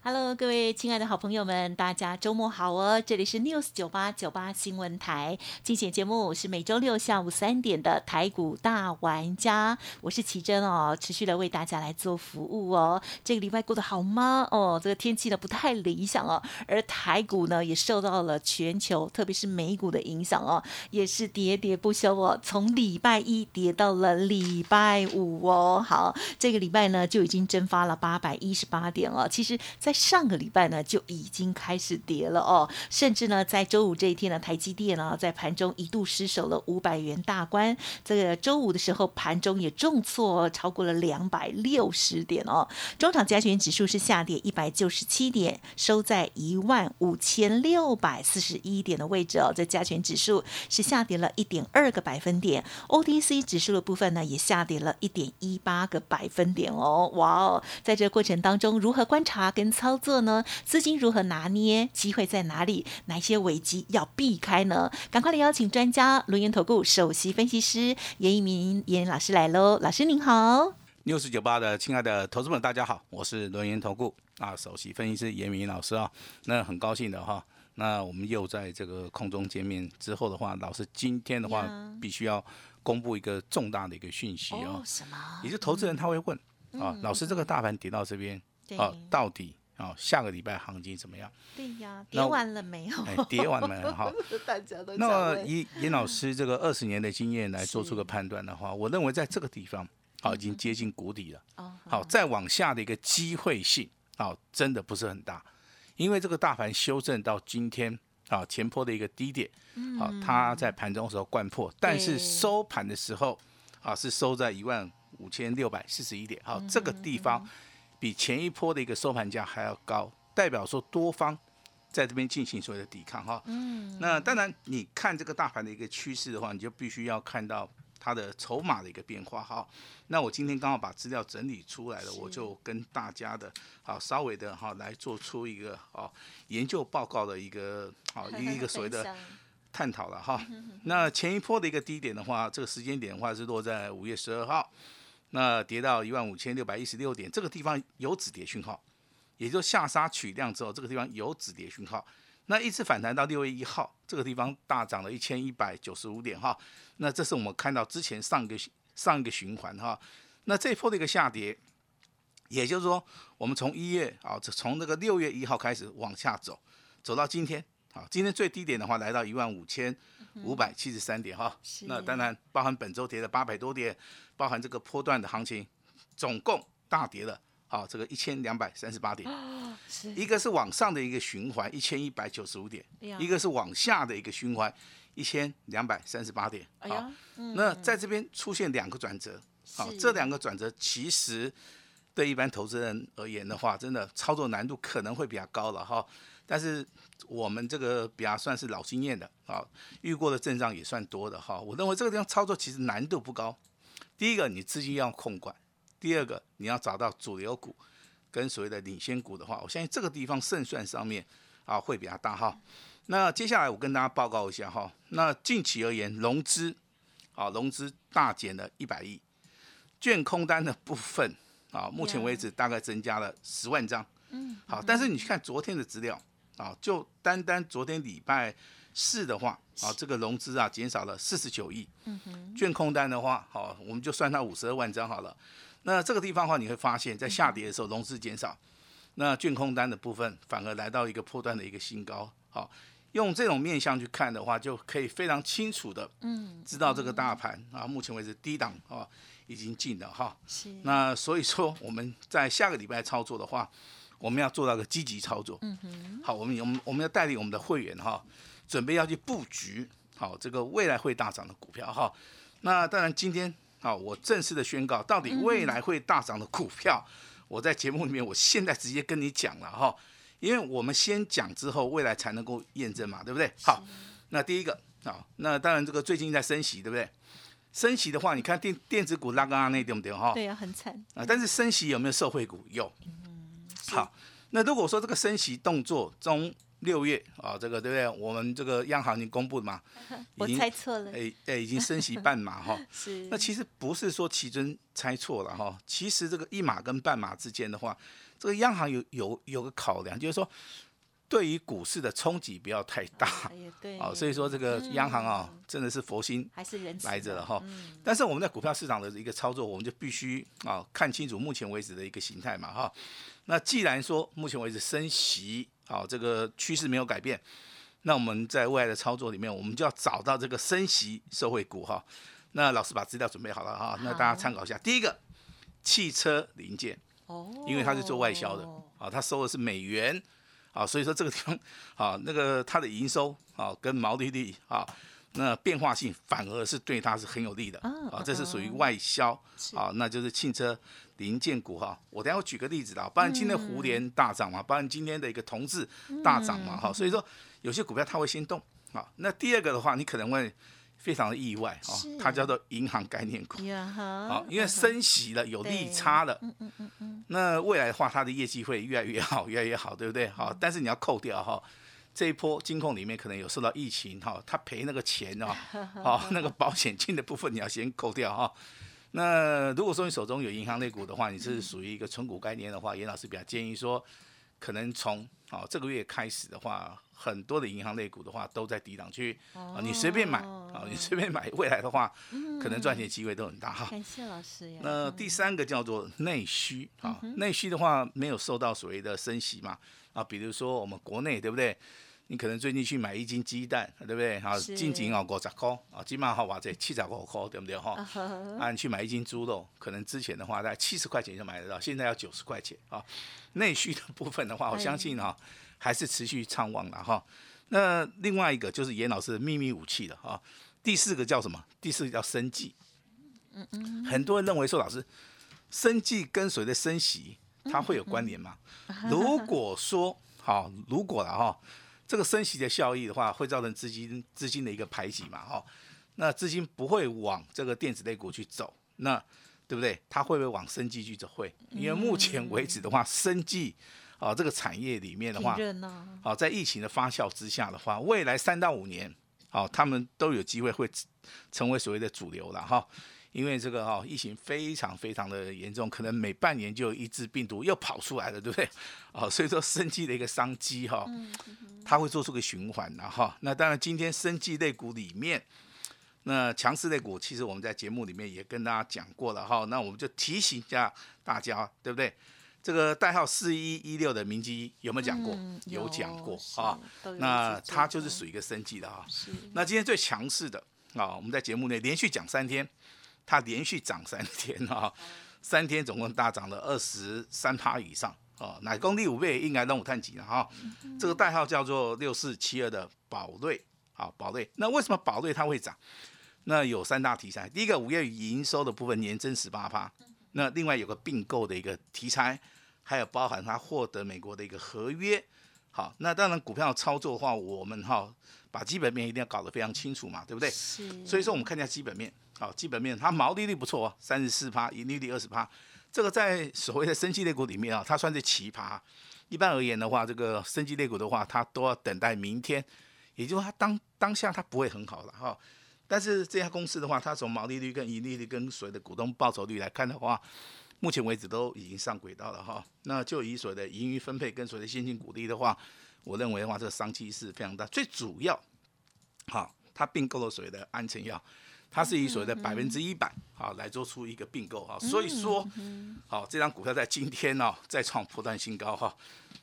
Hello，各位亲爱的好朋友们，大家周末好哦！这里是 News 九八九八新闻台，精选节目是每周六下午三点的台股大玩家，我是奇珍哦，持续的为大家来做服务哦。这个礼拜过得好吗？哦，这个天气呢不太理想哦，而台股呢也受到了全球，特别是美股的影响哦，也是喋喋不休哦，从礼拜一跌到了礼拜五哦。好，这个礼拜呢就已经蒸发了八百一十八点了。其实，在上个礼拜呢就已经开始跌了哦，甚至呢在周五这一天呢，台积电呢在盘中一度失守了五百元大关。这个周五的时候，盘中也重挫超过了两百六十点哦。中场加权指数是下跌一百九十七点，收在一万五千六百四十一点的位置哦。这加权指数是下跌了一点二个百分点，OTC 指数的部分呢也下跌了一点一八个百分点哦。哇哦，在这过程当中，如何观察跟操作呢？资金如何拿捏？机会在哪里？哪些危机要避开呢？赶快来邀请专家，轮研投顾首席分析师严一鸣严老师来喽。老师您好。news 九八的亲爱的投资们，大家好，我是轮研投顾啊首席分析师严明老师啊，那很高兴的哈，那我们又在这个空中见面之后的话，老师今天的话必须要公布一个重大的一个讯息哦，什么？也就是投资人他会问啊，老师这个大盘跌到这边啊，到底啊下个礼拜行情怎么样？对呀，跌完了没有？哎，跌完了哈。大家都那么以严老师这个二十年的经验来做出个判断的话，我认为在这个地方好已经接近谷底了。哦，好，再往下的一个机会性，好，真的不是很大，因为这个大盘修正到今天，啊，前坡的一个低点，好，它在盘中的时候灌破，但是收盘的时候，啊，是收在一万五千六百四十一点，好，这个地方比前一波的一个收盘价还要高，代表说多方在这边进行所谓的抵抗哈。嗯，那当然，你看这个大盘的一个趋势的话，你就必须要看到它的筹码的一个变化哈。那我今天刚好把资料整理出来了，我就跟大家的好稍微的哈来做出一个哦研究报告的一个好一个 一个所谓的探讨了哈。那前一波的一个低点的话，这个时间点的话是落在五月十二号，那跌到一万五千六百一十六点，这个地方有止跌讯号，也就下杀取量之后，这个地方有止跌讯号。那一次反弹到六月一号，这个地方大涨了一千一百九十五点哈。那这是我们看到之前上一个上一个循环哈。那这一波的一个下跌，也就是说，我们从一月啊，从那个六月一号开始往下走，走到今天啊，今天最低点的话来到一万五千五百七十三点哈。那当然包含本周跌了八百多点，包含这个波段的行情，总共大跌了好，这个一千两百三十八点。是一个是往上的一个循环一千一百九十五点一个是往下的一个循环一千两百三十八点。好那在这边出现两个转折，好，是这两个转折其实对一般投资人而言的话，真的操作难度可能会比较高了哈。但是我们这个比较算是老经验的啊，遇过的阵仗也算多的哈。我认为这个地方操作其实难度不高。第一个，你资金要控管；第二个，你要找到主流股跟所谓的领先股的话，我相信这个地方胜算上面啊会比较大哈。那接下来我跟大家报告一下哈，那近期而言，融资啊融资大减了一百亿，券空单的部分啊，目前为止大概增加了十万张。嗯，好，但是你去看昨天的资料啊，就单单昨天礼拜四的话啊，这个融资啊减少了四十九亿。嗯哼，券空单的话，好，我们就算它五十二万张好了。那这个地方的话，你会发现在下跌的时候融资减少，那券空单的部分反而来到一个破断的一个新高。好，用这种面向去看的话，就可以非常清楚的，嗯，知道这个大盘啊，目前为止低档啊已经进了哈。是那所以说我们在下个礼拜操作的话，我们要做到个积极操作。嗯哼。好，我们我们我们要带领我们的会员哈，准备要去布局好这个未来会大涨的股票哈。那当然今天好，我正式的宣告，到底未来会大涨的股票，我在节目里面我现在直接跟你讲了哈，因为我们先讲之后，未来才能够验证嘛，对不对？好，那第一个啊，那当然这个最近在升息，对不对？升息的话，你看电电子股拉刚刚那对不对哈？对啊，很惨。啊，但是升息有没有受惠股？有。好，那如果说这个升息动作中六月啊，这个对不对？我们这个央行已经公布了嘛？我猜错了。哎哎，已经升息半码哈。是。那其实不是说奇尊猜错了哈，其实这个一码跟半码之间的话，这个央行有有有个考量，就是说。对于股市的冲击不要太大，对，哦，所以说这个央行啊，真的是佛心还是人来着了哈。但是我们在股票市场的一个操作，我们就必须啊看清楚目前为止的一个形态嘛哈。那既然说目前为止升息，好这个趋势没有改变，那我们在未来的操作里面，我们就要找到这个升息社会股哈。那老师把资料准备好了哈，那大家参考一下。第一个，汽车零件哦，因为它是做外销的啊，它收的是美元。啊，所以说这个地方，啊，那个它的营收啊跟毛利率啊，那变化性反而是对它是很有利的啊，这是属于外销啊，那就是汽车零件股哈。我等下我举个例子的，不然今天胡联大涨嘛，不然今天的一个同志大涨嘛，哈，所以说有些股票它会先动啊。那第二个的话，你可能会。非常的意外哦，它叫做银行概念股，好，因为升息了，有利差了，嗯嗯嗯嗯，那未来的话，它的业绩会越来越好，越来越好，对不对？好，但是你要扣掉哈，这一波金控里面可能有受到疫情哈，它赔那个钱哦，好，那个保险金的部分你要先扣掉哈。那如果说你手中有银行类股的话，你是属于一个纯股概念的话，严老师比较建议说，可能从哦这个月开始的话。很多的银行类股的话都在低档区啊，你随便买啊，你随便买，未来的话可能赚钱机会都很大哈。感谢老师呀。那第三个叫做内需啊，内需的话没有受到所谓的升息嘛啊，比如说我们国内对不对？你可能最近去买一斤鸡蛋，对不对？好，近斤哦五十块啊，起码好哇这七十五块，对不对哈？啊，你去买一斤猪肉，可能之前的话在七十块钱就买得到，现在要九十块钱啊。内需的部分的话，我相信哈。还是持续畅旺的哈，那另外一个就是严老师的秘密武器了哈。第四个叫什么？第四个叫生计。嗯嗯。很多人认为说，老师，生计跟随着升息，它会有关联吗？如果说好，如果了哈，这个升息的效益的话，会造成资金资金的一个排挤嘛哈。那资金不会往这个电子类股去走，那对不对？它会不会往生计去走？会，因为目前为止的话，生计。啊，这个产业里面的话，好，在疫情的发酵之下的话，未来三到五年，好，他们都有机会会成为所谓的主流了哈。因为这个哈，疫情非常非常的严重，可能每半年就有一只病毒又跑出来了，对不对？哦，所以说生计的一个商机哈，它会做出个循环的哈。那当然，今天生计类股里面，那强势类股，其实我们在节目里面也跟大家讲过了哈。那我们就提醒一下大家，对不对？这个代号四一一六的明基有没有讲过？有讲过啊。那它就是属于一个升级的哈。那今天最强势的啊，我们在节目内连续讲三天，它连续涨三天啊，三天总共大涨了二十三趴以上啊。乃公第五倍应该让我探几了哈。这个代号叫做六四七二的宝瑞啊，宝瑞。那为什么宝瑞它会涨？那有三大题材。第一个，五月营收的部分年增十八趴。那另外有个并购的一个题材。还有包含它获得美国的一个合约，好，那当然股票操作的话，我们哈把基本面一定要搞得非常清楚嘛，对不对？是。所以说我们看一下基本面，好，基本面它毛利率不错哦，三十四趴，盈利率二十趴，这个在所谓的升级类股里面啊，它算是奇葩。一般而言的话，这个升级类股的话，它都要等待明天，也就是它当当下它不会很好了哈。但是这家公司的话，它从毛利率跟盈利率跟所谓的股东报酬率来看的话，目前为止都已经上轨道了哈，那就以所谓的盈余分配跟所谓的现金股利的话，我认为的话，这个商机是非常大。最主要，好，它并购了所谓的安诚药，它是以所谓的百分之一百好来做出一个并购哈，所以说，好，这张股票在今天呢再创破断新高哈。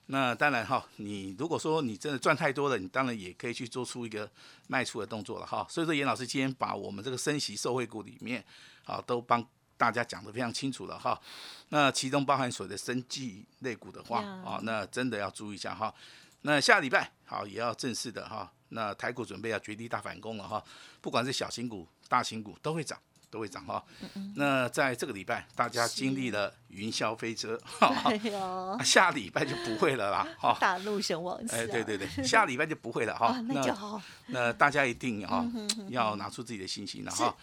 那当然哈，你如果说你真的赚太多了，你当然也可以去做出一个卖出的动作了哈。所以说，严老师今天把我们这个升息受惠股里面，啊，都帮。大家讲的非常清楚了哈，那其中包含所谓的生技类股的话啊，那真的要注意一下哈。那下礼拜好也要正式的哈，那台股准备要绝地大反攻了哈，不管是小型股、大型股都会涨。都会涨哈。那在这个礼拜，大家经历了云霄飞车，对哦，下礼拜就不会了啦，哈。大陆神王寺啊，哎，对对对，下礼拜就不会了哈啊。那就好，那大家一定哈要拿出自己的信心了哈。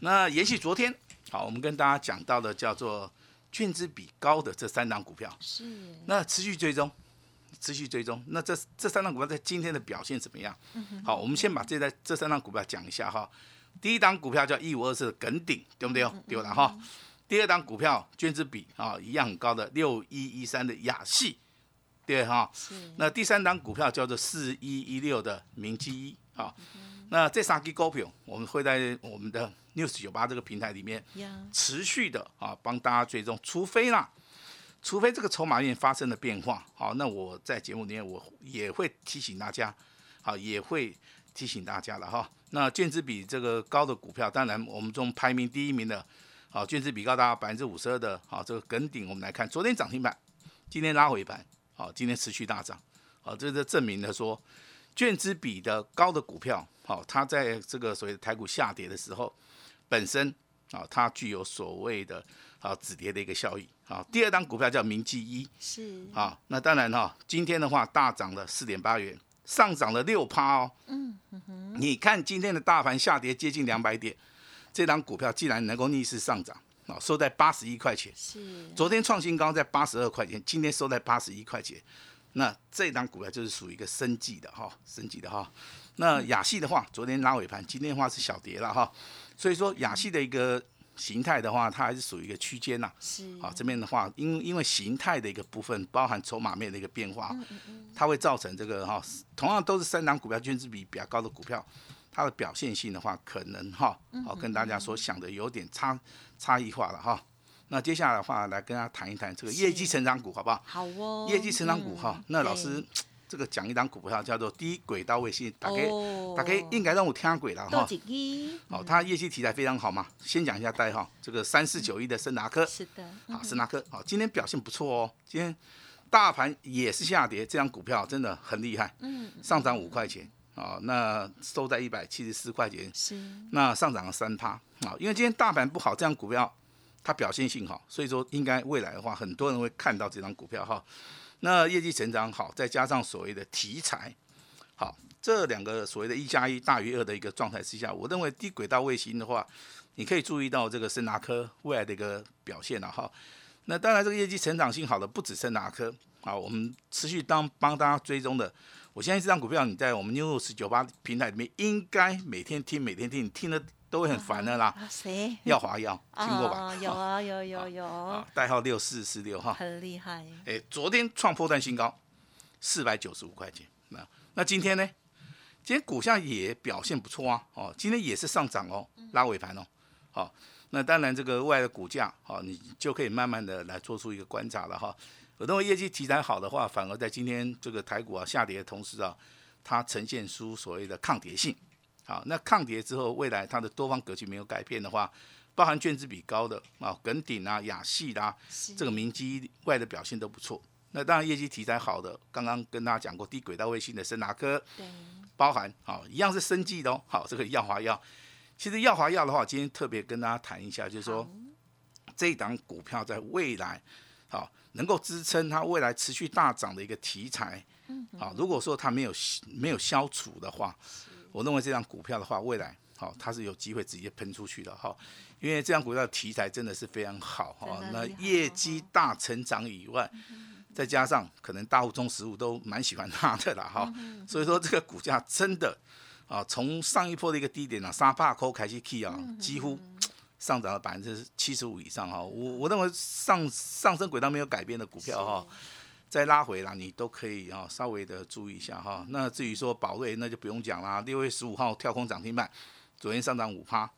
那延续昨天，好，我们跟大家讲到的叫做券资比高的这三档股票，是那持续追踪，持续追踪。那这这三档股票在今天的表现怎么样？好，我们先把这在这三档股票讲一下哈。第一档股票叫一五二四的耿鼎，对不对？对了哈。第二档股票券资比啊一样很高的六一一三的雅系，对哈。那第三档股票叫做四一一六的明基一啊。那这三只股票，我们会在我们的 News 九八这个平台里面，持续的啊帮大家追踪，除非啦，除非这个筹码面发生了变化，好，那我在节目里面我也会提醒大家，好，也会提醒大家了哈。那券资比这个高的股票，当然我们中排名第一名的，好，券资比高达百分之五十二的，好，这个梗顶，我们来看，昨天涨停板，今天拉回盘，好，今天持续大涨，好，这这证明了说，券资比的高的股票，好，它在这个所谓的台股下跌的时候，本身啊，它具有所谓的啊止跌的一个效益。好，第二档股票叫明记一，是啊，那当然哈，今天的话大涨了四点八元，上涨了六趴哦。嗯你看今天的大盘下跌接近两百点，这档股票既然能够逆势上涨，啊，收在八十一块钱，是昨天创新高在八十二块钱，今天收在八十一块钱，那这档股票就是属于一个升级的哈，升级的哈。那亚系的话，昨天拉尾盘，今天的话是小跌了哈，所以说亚系的一个形态的话，它还是属于一个区间呐。是好，这边的话，因因为形态的一个部分包含筹码面的一个变化，它会造成这个哈，同样都是三档股票均值比比较高的股票，它的表现性的话，可能哈，好跟大家所想的有点差差异化了哈。那接下来的话，来跟大家谈一谈这个业绩成长股，好不好？好哦，业绩成长股哈嗯，那老对师这个讲一档股票叫做低轨道卫星，大概哦。大概应该让我听轨了豆哈。好，它业绩题材非常好嘛，先讲一下代号，这个三四九一的森达科，是的，好，森达科，好，今天表现不错哦，今天大盘也是下跌，这张股票真的很厉害，嗯，上涨五块钱，啊，那收在一百七十四块钱，是。那上涨了三趴，啊，因为今天大盘不好，这张股票它表现性好，所以说应该未来的话，很多人会看到这张股票哈。那业绩成长好，再加上所谓的题材好，这两个所谓的一加一大于二的一个状态之下，我认为低轨道卫星的话，你可以注意到这个森达科未来的一个表现了哈。那当然，这个业绩成长性好的不止森达科，好，我们持续当帮大家追踪的。我相信这张股票你在我们 News 九八平台里面，应该每天听，每天听，听的都会很烦的啦。啊谁？耀华药听过吧？啊有啊 有有有啊，，代号六四四六哈。很厉害，哎，昨天创破断新高，四百九十五块钱。那那今天呢？今天股价也表现不错啊，哦，今天也是上涨哦，拉尾盘哦，好、那当然这个未来的股价，好、你就可以慢慢的来做出一个观察了哈。我认为业绩题材好的话，反而在今天这个台股啊下跌的同时啊，它呈现出所谓的抗跌性。好，那抗跌之后，未来它的多方格局没有改变的话，包含卷资比高的啊，耿鼎啊、亚系啦、啊这个明基外的表现都不错。那当然业绩题材好的，刚刚跟大家讲过低轨道卫星的森达科，对，包含好一样是生技的哦。好，这个耀华药，其实耀华药的话，今天特别跟大家谈一下，就是说好这一档股票在未来好能够支撑它未来持续大涨的一个题材。好，如果说它没有没有消除的话，我认为这张股票的话，未来好它是有机会直接喷出去的哈。因为这张股票的题材真的是非常好哈，那业绩大成长以外，再加上可能大户中实物都蛮喜欢它的啦哈，所以说这个股价真的啊，从上一波的一个低点啊，三百块开始起啊，几乎 上涨了百分之七十五以上哈。我我认为上上升轨道没有改变的股票哈，再拉回啦，你都可以啊稍微的注意一下哈。那至于说宝瑞，那就不用讲啦，六月十五号跳空涨停板，昨天上涨五趴。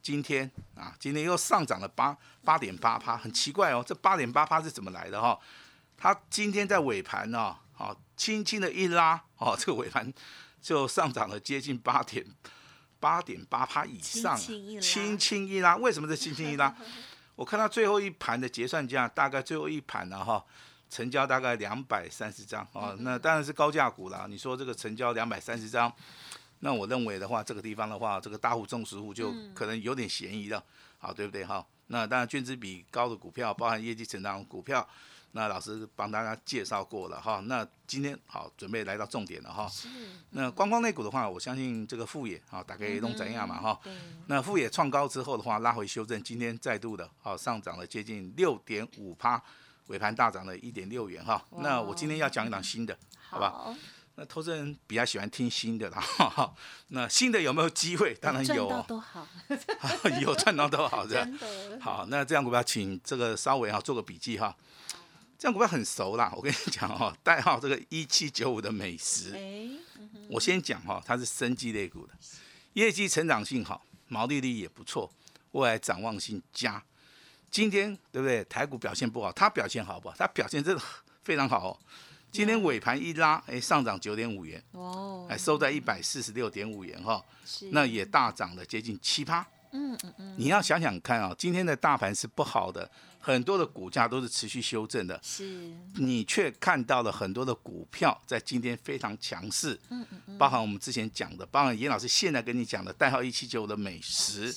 今天啊，今天又上涨了八八点八趴，很奇怪哦，这八点八趴是怎么来的哈、它今天在尾盘呢、好、轻轻的一拉，哦，这个尾盘就上涨了接近八点八点八趴以上啊，轻轻一拉。为什么是轻轻一拉？我看到最后一盘的结算价，大概最后一盘呢哈，成交大概两百三十张啊，那当然是高价股啦。你说这个成交两百三十张，那我认为的话，这个地方的话，这个大户、中实户就可能有点嫌疑了，好，对不对？哈，那当然，券资比高的股票，包含业绩成长股票。那老师帮大家介绍过了哈，那今天好准备来到重点了哈。是。那观光类股的话，我相信这个富野啊，大概都怎样嘛哈。那富野创高之后的话，拉回修正，今天再度的啊上涨了接近六点五趴，尾盘大涨了一点六元哈。那我今天要讲一档新的，好吧？那投资人比较喜欢听新的啦。那新的有没有机会？当然有。赚到都好。有赚到都好，真的。好，那这样股票，请这个稍微哈做个笔记哈。这样股票很熟啦，我跟你讲哈，代号这个一七九五的美食，我先讲哈，它是生机类股的，业绩成长性好，毛利率也不错，未来展望性佳。今天对不对？台股表现不好，它表现好不好？它表现真的非常好哦。今天尾盘一拉，哎，上涨九点五元，哦，哎，收在一百四十六点五元哈，那也大涨了接近七趴。嗯嗯嗯，你要想想看啊，今天的大盘是不好的。很多的股价都是持续修正的，是，你却看到了很多的股票在今天非常强势，嗯嗯嗯，包含我们之前讲的，包含严老师现在跟你讲的代号一七九的美食，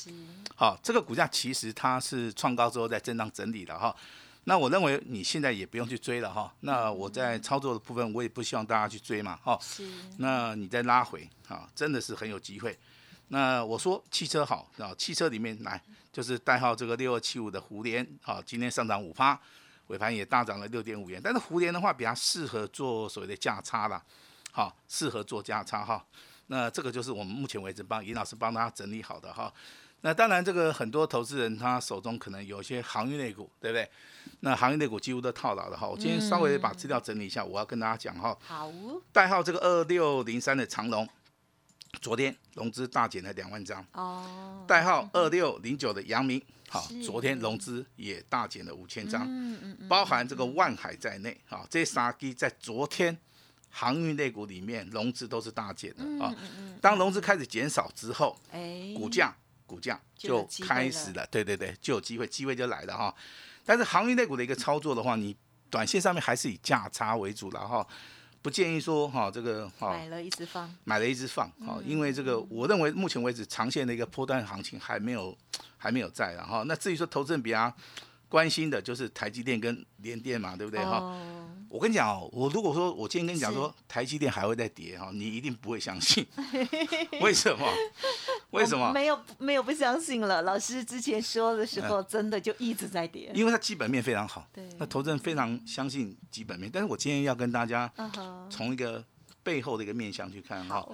好，这个股价其实它是创高之后在震荡整理的哈，那我认为你现在也不用去追了哈，那我在操作的部分我也不希望大家去追嘛，哈，是，那你再拉回啊，真的是很有机会。那我说汽车好啊，汽车里面来就是代号这个六二七五的胡联啊，今天上涨五趴，尾盘也大涨了六点五元。但是胡联的话比较适合做所谓的价差啦，好，适合做价差哈。那这个就是我们目前为止帮尹老师帮大家整理好的哈。那当然这个很多投资人他手中可能有一些行业类股，对不对？那行业类股几乎都套牢了哈。我今天稍微把资料整理一下，我要跟大家讲哈。好。代号这个二六零三的长龙。昨天融资大减了两万张，哦，代号二六零九的阳明，好，昨天融资也大减了五千张，嗯嗯嗯，包含这个万海在内，好，这三基在昨天航运类股里面融资都是大减的啊，当融资开始减少之后，哎，股价股价就开始了，对对对，就有机会，机会就来了哈。但是航运类股的一个操作的话，你短线上面还是以价差为主了哈。不建议说哈，这个哈买了一直放，买了一直放，哈，因为这个我认为目前为止长线的一个波段行情还没有 还没有在，然后那至于说投资人比较关心的就是台积电跟联电嘛，对不对哈？我跟你讲哦，我如果说我今天跟你讲说台积电还会再跌哈，你一定不会相信。为什么？为什么？没有没有不相信了。老师之前说的时候，真的就一直在跌。因为它基本面非常好，对，那投资人非常相信基本面。但是我今天要跟大家从一个背后的一个面向去看哈，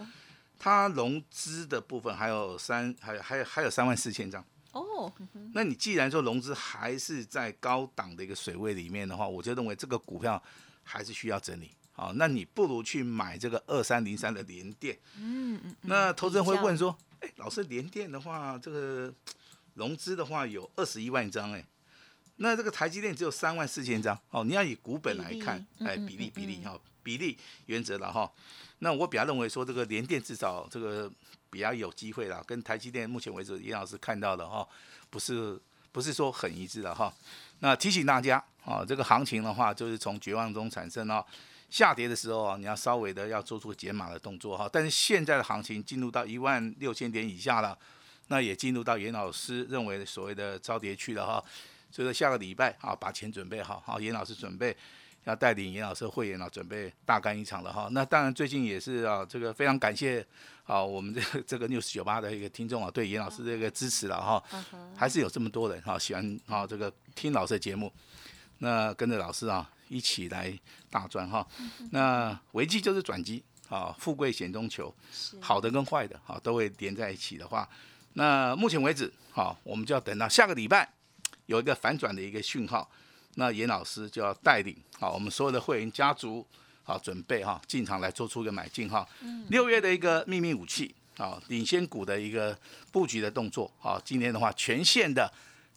它融资的部分还有三，还有还有还有三万四千张。哦，那你既然说融资还是在高档的一个水位里面的话，我就认为这个股票。还是需要整理，好，那你不如去买这个二三零三的联电。嗯嗯。那投资人会问说，哎，老师，联电的话，这个融资的话有二十一万张，哎，那这个台积电只有三万四千张，哦，你要以股本来看，哎，比例比例哈，比例原则了哈。那我比较认为说，这个联电至少这个比较有机会了，跟台积电目前为止严老师看到的哈，不是不是说很一致的哈。那提醒大家啊，这个行情的话，就是从绝望中产生哦。下跌的时候啊，你要稍微的要做出减码的动作哈。但是现在的行情进入到一万六千点以下了，那也进入到严老师认为所谓的超跌区了哈。所以说下个礼拜啊，把钱准备好，好，严老师准备要带领严老师会员啊，准备大干一场了哈。那当然最近也是啊，这个非常感谢。啊，我们这个这个六十九八的一个听众啊，对严老师这个支持了哈，还是有这么多人哈喜欢啊这个听老师的节目，那跟着老师啊一起来大赚哈。那危机就是转机啊，富贵险中求，好的跟坏的哈都会连在一起的话，那目前为止好，我们就要等到下个礼拜有一个反转的一个讯号，那严老师就要带领好我们所有的会员家族。好，准备哈进场来做出一个买进哈。六月的一个秘密武器啊，领先股的一个布局的动作啊，今天的话全线的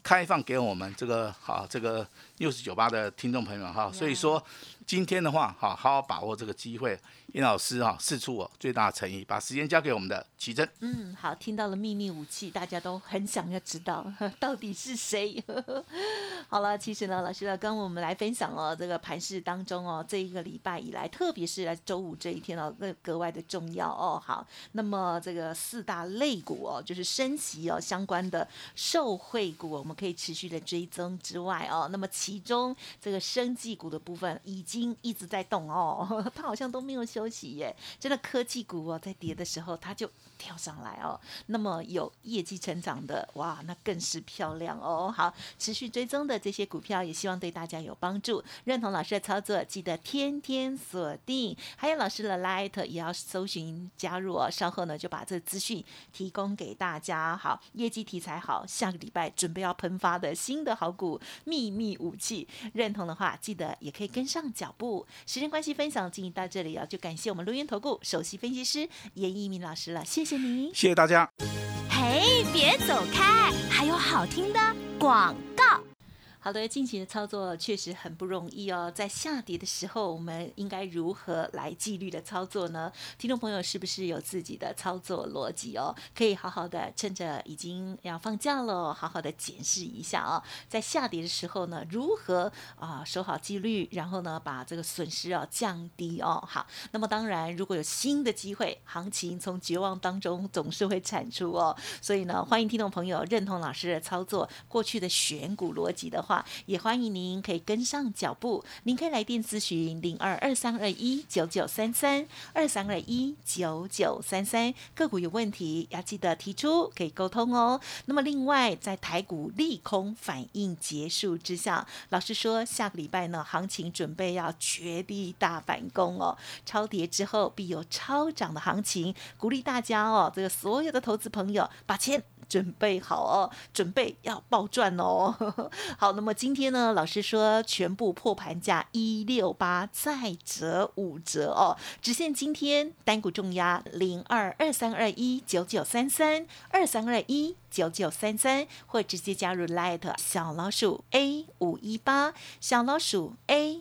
开放给我们这个好这个六十九八的听众朋友们哈。所以说今天的话，好好好把握这个机会，严老师哈试出我最大的诚意，把时间交给我们的奇珍。嗯，好，听到了秘密武器，大家都很想要知道 到底是谁。好了，其实呢，老师呢跟我们来分享哦，这个盘市当中哦，这一个礼拜以来，特别是周五这一天哦，那格外的重要哦。好，那么这个四大类股哦，就是升息哦相关的受惠股，我们可以持续的追踪之外哦，那么其其中这个生技股的部分已经。一直在动哦，它好像都没有休息耶。真的科技股哦，在跌的时候，它就跳上来哦。那么有业绩成长的，哇，那更是漂亮哦。好，持续追踪的这些股票，也希望对大家有帮助。认同老师的操作，记得天天锁定。还有老师的 Light 也要搜寻加入哦。稍后呢，就把这资讯提供给大家。好，业绩题材好，下个礼拜准备要喷发的新的好股秘密武器，认同的话，记得也可以跟上脚。步，时间关系，分享进行到这里啊，就感谢我们录音投顾首席分析师严一鸣老师了，谢谢您，谢谢大家。嘿，别走开，还有好听的广告。好的，近期的操作确实很不容易哦。在下跌的时候，我们应该如何来纪律的操作呢？听众朋友是不是有自己的操作逻辑哦？可以好好的趁着已经要放假了，好好的检视一下啊。在下跌的时候呢，如何啊守好纪律，然后呢把这个损失啊降低哦。好，那么当然如果有新的机会，行情从绝望当中总是会产出哦。所以呢，欢迎听众朋友认同老师的操作，过去的选股逻辑的。也欢迎您可以跟上脚步，您可以来电咨询零二二三二一九九三三二三二一九九三三个股有问题要记得提出，可以沟通哦。那么另外，在台股利空反应结束之下，老师说下个礼拜呢，行情准备要绝地大反攻哦，超跌之后必有超涨的行情，鼓励大家哦，这个所有的投资朋友把钱。准备好哦，准备要爆赚哦。好，那么今天呢，老师说全部破盘价一六八，再折五折哦，只限今天单股重压零二二三二一九九三三二三二一九九三三，或直接加入 Light 小老鼠 A 五一八小老鼠 A